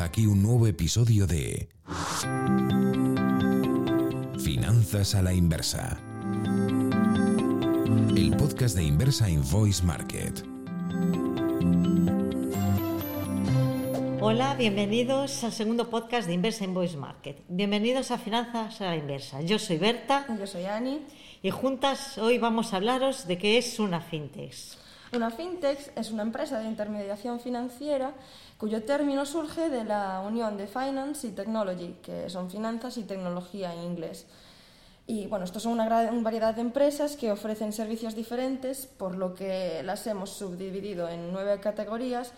Comienza aquí un nuevo episodio de Finanzas a la Inversa. El podcast de Inversa Invoice Market. Hola, bienvenidos al segundo podcast de Inversa Invoice Market. Bienvenidos a Finanzas a la Inversa. Yo soy Berta. Yo soy Ani. Y juntas hoy vamos a hablaros de qué es una fintech. Una fintech es una empresa de intermediación financiera cuyo término surge de la unión de finance y technology, que son finanzas y tecnología en inglés. Y bueno, estos son una gran variedad de empresas que ofrecen servicios diferentes, por lo que las hemos subdividido en nueve categorías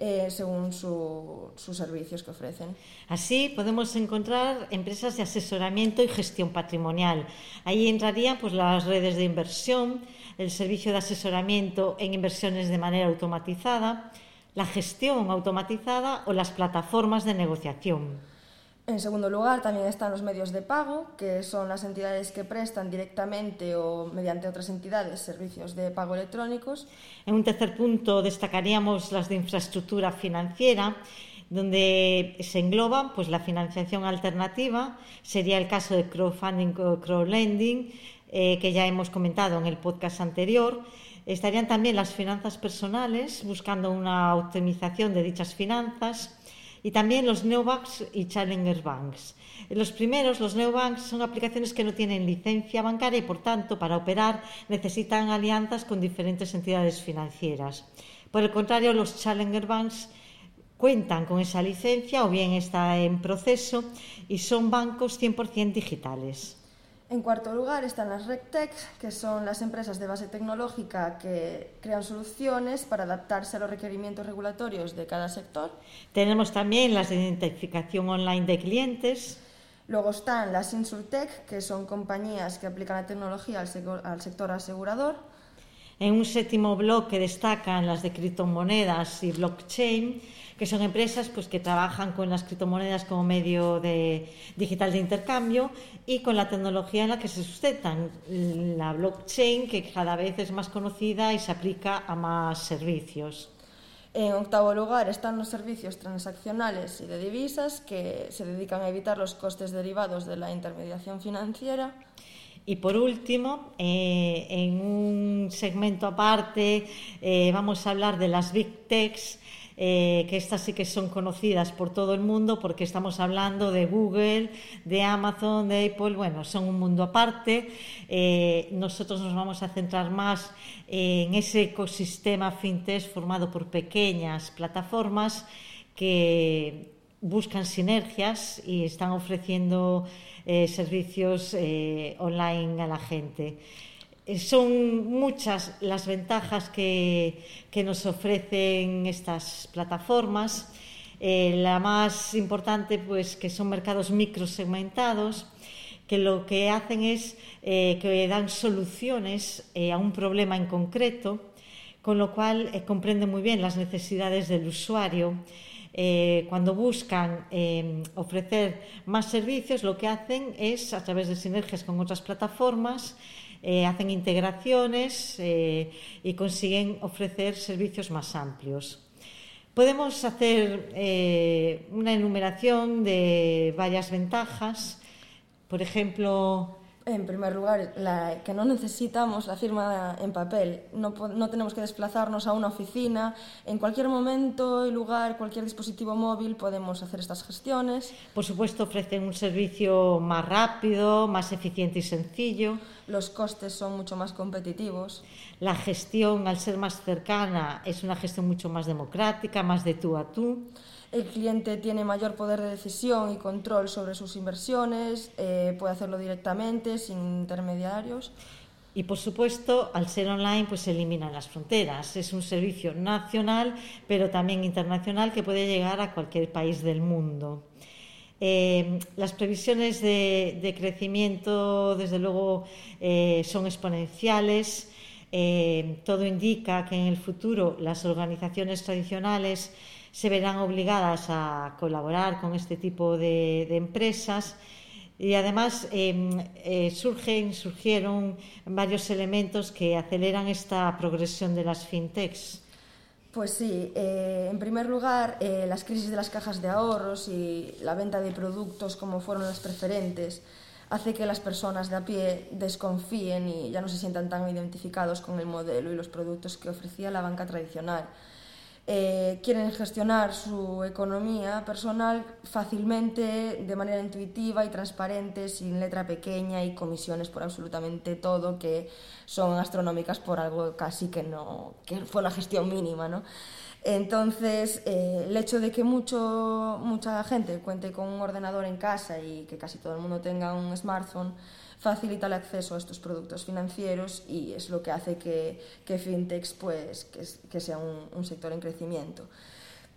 eh, según su, sus servicios que ofrecen. Así podemos encontrar empresas de asesoramiento y gestión patrimonial. Ahí entrarían pues, las redes de inversión, el servicio de asesoramiento en inversiones de manera automatizada, la gestión automatizada o las plataformas de negociación. En segundo lugar, también están los medios de pago, que son las entidades que prestan directamente o mediante otras entidades servicios de pago electrónicos. En un tercer punto destacaríamos las de infraestructura financiera, donde se engloban pues, la financiación alternativa, sería el caso de crowdfunding o crowdlending, eh, que ya hemos comentado en el podcast anterior. Estarían también las finanzas personales, buscando una optimización de dichas finanzas y también los neobanks y challenger banks. Los primeros, los neobanks, son aplicaciones que no tienen licencia bancaria y, por tanto, para operar necesitan alianzas con diferentes entidades financieras. Por el contrario, los challenger banks cuentan con esa licencia o bien está en proceso y son bancos 100% digitales. En cuarto lugar están las RegTech, que son las empresas de base tecnológica que crean soluciones para adaptarse a los requerimientos regulatorios de cada sector. Tenemos también las de identificación online de clientes. Luego están las InsurTech, que son compañías que aplican la tecnología al, sector asegurador. En un séptimo bloque destacan las de criptomonedas y blockchain, que son empresas pues, que trabajan con las criptomonedas como medio de, digital de intercambio y con la tecnología en la que se sustentan, la blockchain, que cada vez es más conocida y se aplica a más servicios. En octavo lugar están los servicios transaccionales y de divisas que se dedican a evitar los costes derivados de la intermediación financiera. Y por último, eh, en un segmento aparte, eh, vamos a hablar de las Big Techs, eh, que estas sí que son conocidas por todo el mundo porque estamos hablando de Google, de Amazon, de Apple, bueno, son un mundo aparte. nosotros nos vamos a centrar más en ese ecosistema fintech formado por pequeñas plataformas que buscan sinergias y están ofreciendo eh, servicios eh, online a la gente. Eh, son muchas las ventajas que, que nos ofrecen estas plataformas. la más importante, pues, que son mercados microsegmentados, que lo que hacen es que dan soluciones a un problema en concreto, con lo cual comprenden muy bien las necesidades del usuario eh, cuando buscan eh, ofrecer más servicios, lo que hacen es, a través de sinergias con otras plataformas, eh, hacen integraciones y consiguen ofrecer servicios más amplios. Podemos hacer una enumeración de varias ventajas. Por ejemplo, en primer lugar, la, que no necesitamos la firma en papel, no, no, tenemos que desplazarnos a una oficina, en cualquier momento y lugar, cualquier dispositivo móvil podemos hacer estas gestiones. Por supuesto, ofrecen un servicio más rápido, más eficiente y sencillo. Los costes son mucho más competitivos. La gestión, al ser más cercana, es una gestión mucho más democrática, más de tú a tú el cliente tiene mayor poder de decisión y control sobre sus inversiones, eh, puede hacerlo directamente, sin intermediarios. Y por supuesto, al ser online, pues se eliminan las fronteras. Es un servicio nacional, pero también internacional que puede llegar a cualquier país del mundo. Eh, las previsiones de, crecimiento, desde luego, eh, son exponenciales. todo indica que en el futuro las organizaciones tradicionales se verán obligadas a colaborar con este tipo de, empresas y además em, eh, surgen, surgieron varios elementos que aceleran esta progresión de las fintechs. Pues sí, eh, en primer lugar, eh, las crisis de las cajas de ahorros y la venta de productos como fueron las preferentes hace que las personas de a pie desconfíen y ya no se sientan tan identificados con el modelo y los productos que ofrecía la banca tradicional. Eh, quieren gestionar su economía personal fácilmente, de manera intuitiva y transparente, sin letra pequeña y comisiones por absolutamente todo, que son astronómicas por algo casi que no, que fue una gestión mínima, ¿no? Entonces, eh, el hecho de que mucho, mucha gente cuente con un ordenador en casa y que casi todo el mundo tenga un smartphone, facilita el acceso a estos productos financieros y es lo que hace que, que fintechs pues, que, sea un, un sector en crecimiento.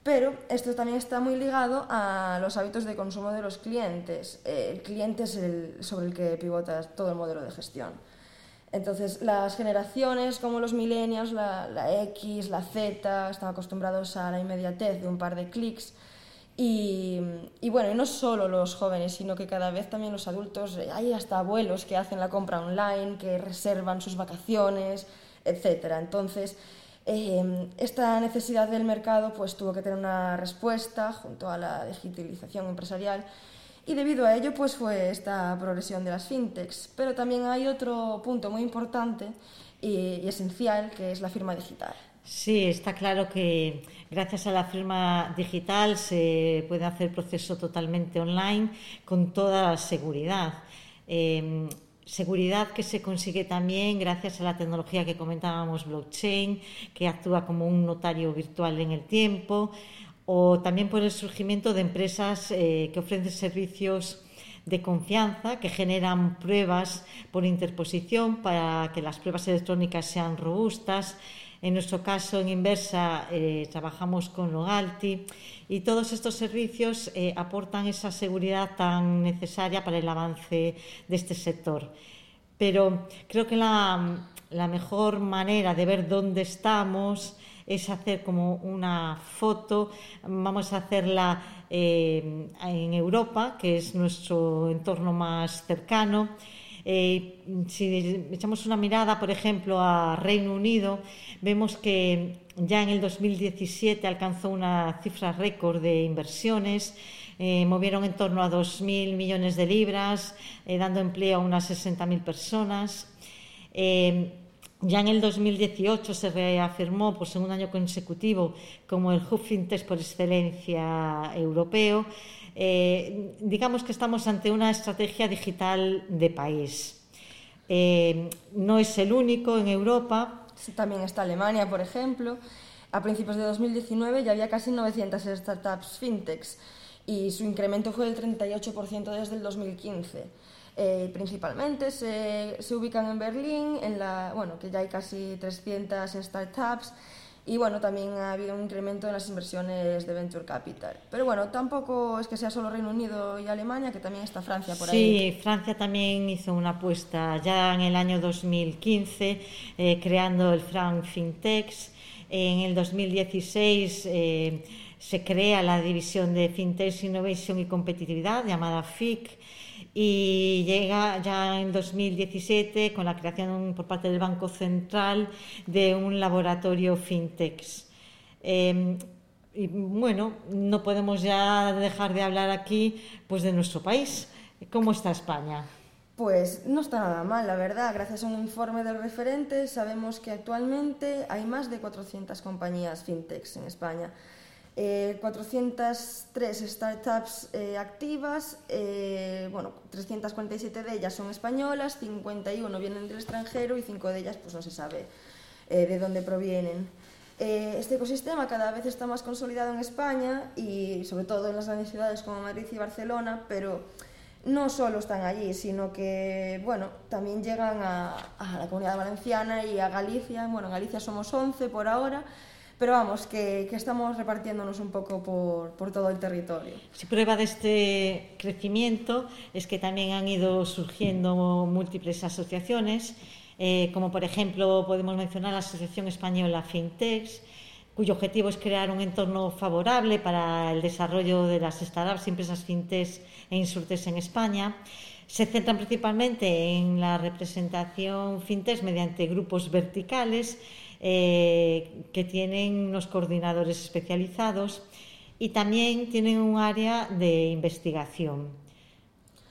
Pero esto también está muy ligado a los hábitos de consumo de los clientes. Eh, el cliente es el sobre el que pivota todo el modelo de gestión. Entonces, las generaciones como los millennials, la, X, la Z, están acostumbrados a la inmediatez de un par de clics y, bueno, y no solo los jóvenes, sino que cada vez también los adultos, hay hasta abuelos que hacen la compra online, que reservan sus vacaciones, etc. Entonces, eh, esta necesidad del mercado pues, tuvo que tener una respuesta junto a la digitalización empresarial y debido a ello pues, fue esta progresión de las fintechs. Pero también hay otro punto muy importante y, esencial, que es la firma digital. Sí, está claro que gracias a la firma digital se puede hacer proceso totalmente online con toda seguridad. Eh, seguridad que se consigue también gracias a la tecnología que comentábamos, blockchain, que actúa como un notario virtual en el tiempo, o también por el surgimiento de empresas eh, que ofrecen servicios de confianza que generan pruebas por interposición para que las pruebas electrónicas sean robustas En nuestro caso, en Inversa, eh, trabajamos con Logalti y todos estos servicios eh, aportan esa seguridad tan necesaria para el avance de este sector. Pero creo que la, la mejor manera de ver dónde estamos es hacer como una foto, vamos a hacerla eh, en Europa, que es nuestro entorno más cercano, Eh, si echamos una mirada, por ejemplo, a Reino Unido, vemos que ya en el 2017 alcanzó una cifra récord de inversiones, eh, movieron en torno a 2.000 millones de libras, eh, dando empleo a unas 60.000 personas. Ya en el 2018 se reafirmó por segundo año consecutivo como el hub fintech por excelencia europeo. Eh, digamos que estamos ante una estrategia digital de país. Eh, no es el único en Europa. También está Alemania, por ejemplo. A principios de 2019 ya había casi 900 startups fintechs y su incremento fue del 38% desde el 2015. Eh, principalmente se, se ubican en Berlín, en la, bueno, que ya hay casi 300 startups Y bueno, también ha habido un incremento en las inversiones de Venture Capital. Pero bueno, tampoco es que sea solo Reino Unido y Alemania, que también está Francia por sí, ahí. Sí, Francia también hizo una apuesta ya en el año 2015, eh, creando el Frank Fintex. En el 2016 eh, se crea la división de Fintech Innovation y Competitividad, llamada FIC y llega ya en 2017 con la creación por parte del Banco Central de un laboratorio fintech. Eh, y bueno, no podemos ya dejar de hablar aquí pues de nuestro país. ¿Cómo está España? Pues no está nada mal, la verdad. Gracias a un informe del referente sabemos que actualmente hay más de 400 compañías fintechs en España. Eh, 403 startups eh, activas, eh, bueno, 347 de ellas son españolas, 51 vienen del extranjero y 5 de ellas pues no se sabe eh, de dónde provienen. Eh, este ecosistema cada vez está más consolidado en España y sobre todo en las grandes ciudades como Madrid y Barcelona, pero no solo están allí, sino que bueno, también llegan a, a la comunidad valenciana y a Galicia. Bueno, en Galicia somos 11 por ahora, pero vamos, que, que estamos repartiéndonos un poco por, por todo el territorio. Si prueba de este crecimiento es que también han ido surgiendo múltiples asociaciones, eh, como por ejemplo podemos mencionar la Asociación Española Fintex, cuyo objetivo es crear un entorno favorable para el desarrollo de las startups empresas fintech e insurtes en España. Se centran principalmente en la representación fintech mediante grupos verticales eh, que tienen unos coordinadores especializados y también tienen un área de investigación.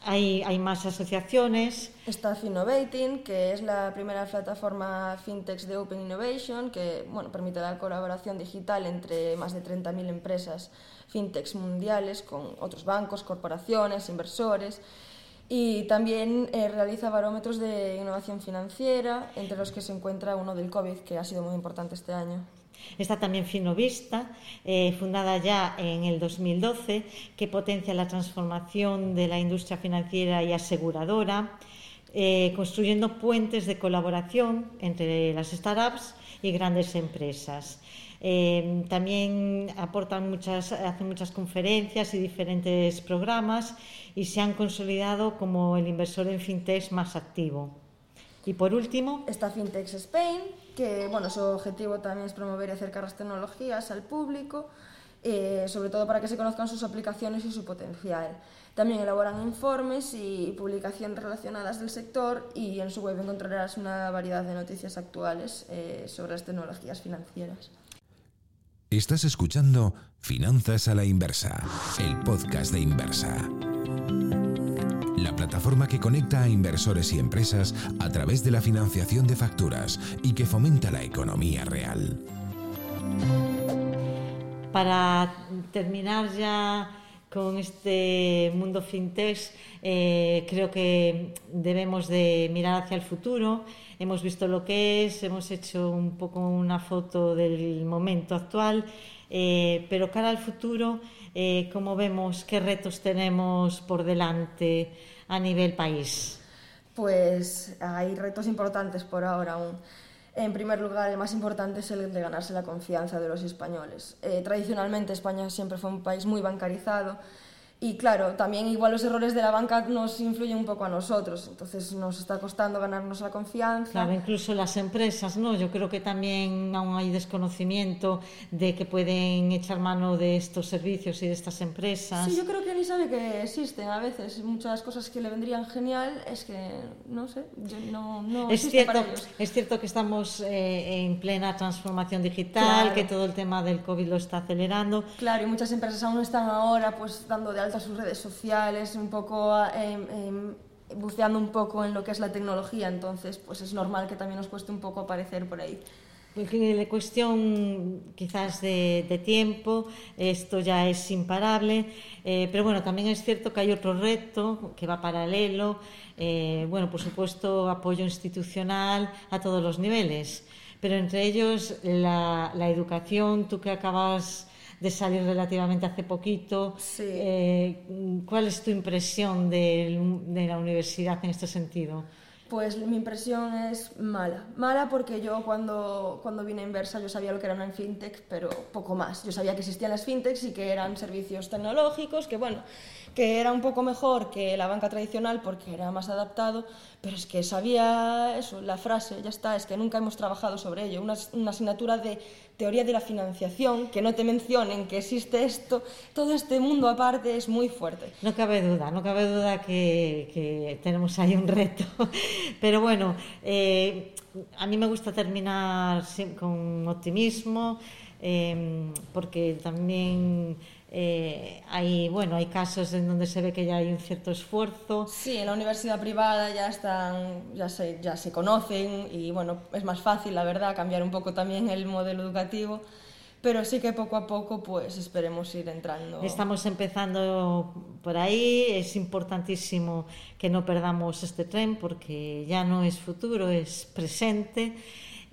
Hay, hay, más asociaciones. Está Finnovating, que es la primera plataforma fintech de Open Innovation, que bueno, permite la colaboración digital entre más de 30.000 empresas fintechs mundiales con otros bancos, corporaciones, inversores. Y también eh, realiza barómetros de innovación financiera, entre los que se encuentra uno del COVID, que ha sido muy importante este año. Está también Finovista, eh, fundada ya en el 2012, que potencia la transformación de la industria financiera y aseguradora, eh, construyendo puentes de colaboración entre las startups y grandes empresas. Eh, también aportan muchas, hacen muchas conferencias y diferentes programas y se han consolidado como el inversor en fintech más activo. Y por último... Está Fintech Spain, que bueno, su objetivo también es promover y acercar las tecnologías al público, eh, sobre todo para que se conozcan sus aplicaciones y su potencial. También elaboran informes y publicaciones relacionadas del sector y en su web encontrarás una variedad de noticias actuales eh, sobre las tecnologías financieras. Estás escuchando Finanzas a la Inversa, el podcast de Inversa la plataforma que conecta a inversores y empresas a través de la financiación de facturas y que fomenta la economía real. Para terminar ya con este mundo fintech, eh, creo que debemos de mirar hacia el futuro. Hemos visto lo que es, hemos hecho un poco una foto del momento actual, eh, pero cara al futuro, eh, ¿cómo vemos qué retos tenemos por delante a nivel país? Pues hay retos importantes por ahora aún. En primer lugar, el más importante es el de ganarse la confianza de los españoles. Eh, tradicionalmente España siempre fue un país muy bancarizado y claro, también igual los errores de la banca nos influyen un poco a nosotros, entonces nos está costando ganarnos la confianza. Claro, incluso las empresas, ¿no? Yo creo que también aún hay desconocimiento de que pueden echar mano de estos servicios y de estas empresas. Sí, yo creo que ni sabe que existen a veces. Muchas cosas que le vendrían genial es que, no sé, no, no es cierto, Es cierto que estamos eh, en plena transformación digital, que todo el tema del COVID lo está acelerando. Claro, y muchas empresas aún están ahora pues dando de a sus redes sociales, un poco em, em, buceando un poco en lo que es la tecnología, entonces pues es normal que también nos cueste un poco aparecer por ahí. La cuestión quizás de, tiempo, esto ya es imparable, eh, pero bueno, también es cierto que hay otro reto que va paralelo, eh, bueno, por supuesto, apoyo institucional a todos los niveles, pero entre ellos la, la educación, tú que acabas de salir relativamente hace poquito. Eh, ¿Cuál es tu impresión de, de la universidad en este sentido? Pues mi impresión es mala. Mala porque yo cuando, cuando vine a Inversa yo sabía lo que era una fintech, pero poco más. Yo sabía que existían las fintechs y que eran servicios tecnológicos, que bueno, que era un poco mejor que la banca tradicional porque era más adaptado, pero es que sabía eso, la frase, ya está, es que nunca hemos trabajado sobre ello. Una, una asignatura de teoría de la financiación, que no te mencionen que existe esto, todo este mundo aparte es muy fuerte. No cabe duda, no cabe duda que, tenemos ahí un reto. Pero bueno, eh, a mí me gusta terminar con optimismo, eh, porque también eh, hay, bueno, hay casos en donde se ve que ya hay un cierto esfuerzo. Sí, en la universidad privada ya están, ya se, ya se conocen y bueno, es más fácil, la verdad, cambiar un poco también el modelo educativo. Pero sí que poco a poco, pues esperemos ir entrando. Estamos empezando por ahí. Es importantísimo que no perdamos este tren porque ya no es futuro, es presente.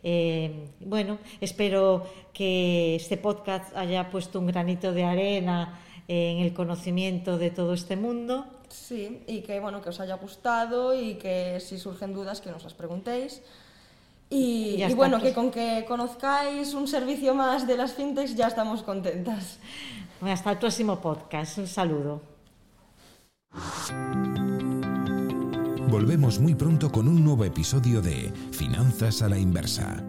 Eh, bueno, espero que este podcast haya puesto un granito de arena en el conocimiento de todo este mundo. Sí, y que bueno, que os haya gustado y que si surgen dudas que nos las preguntéis. Y, bueno, que con que conozcáis un servicio más de las fintechs ya estamos contentas. hasta el próximo podcast. Un saludo. Volvemos muy pronto con un nuevo episodio de Finanzas a la Inversa.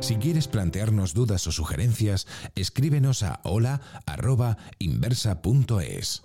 Si quieres plantearnos dudas o sugerencias, escríbenos a hola.inversa.es.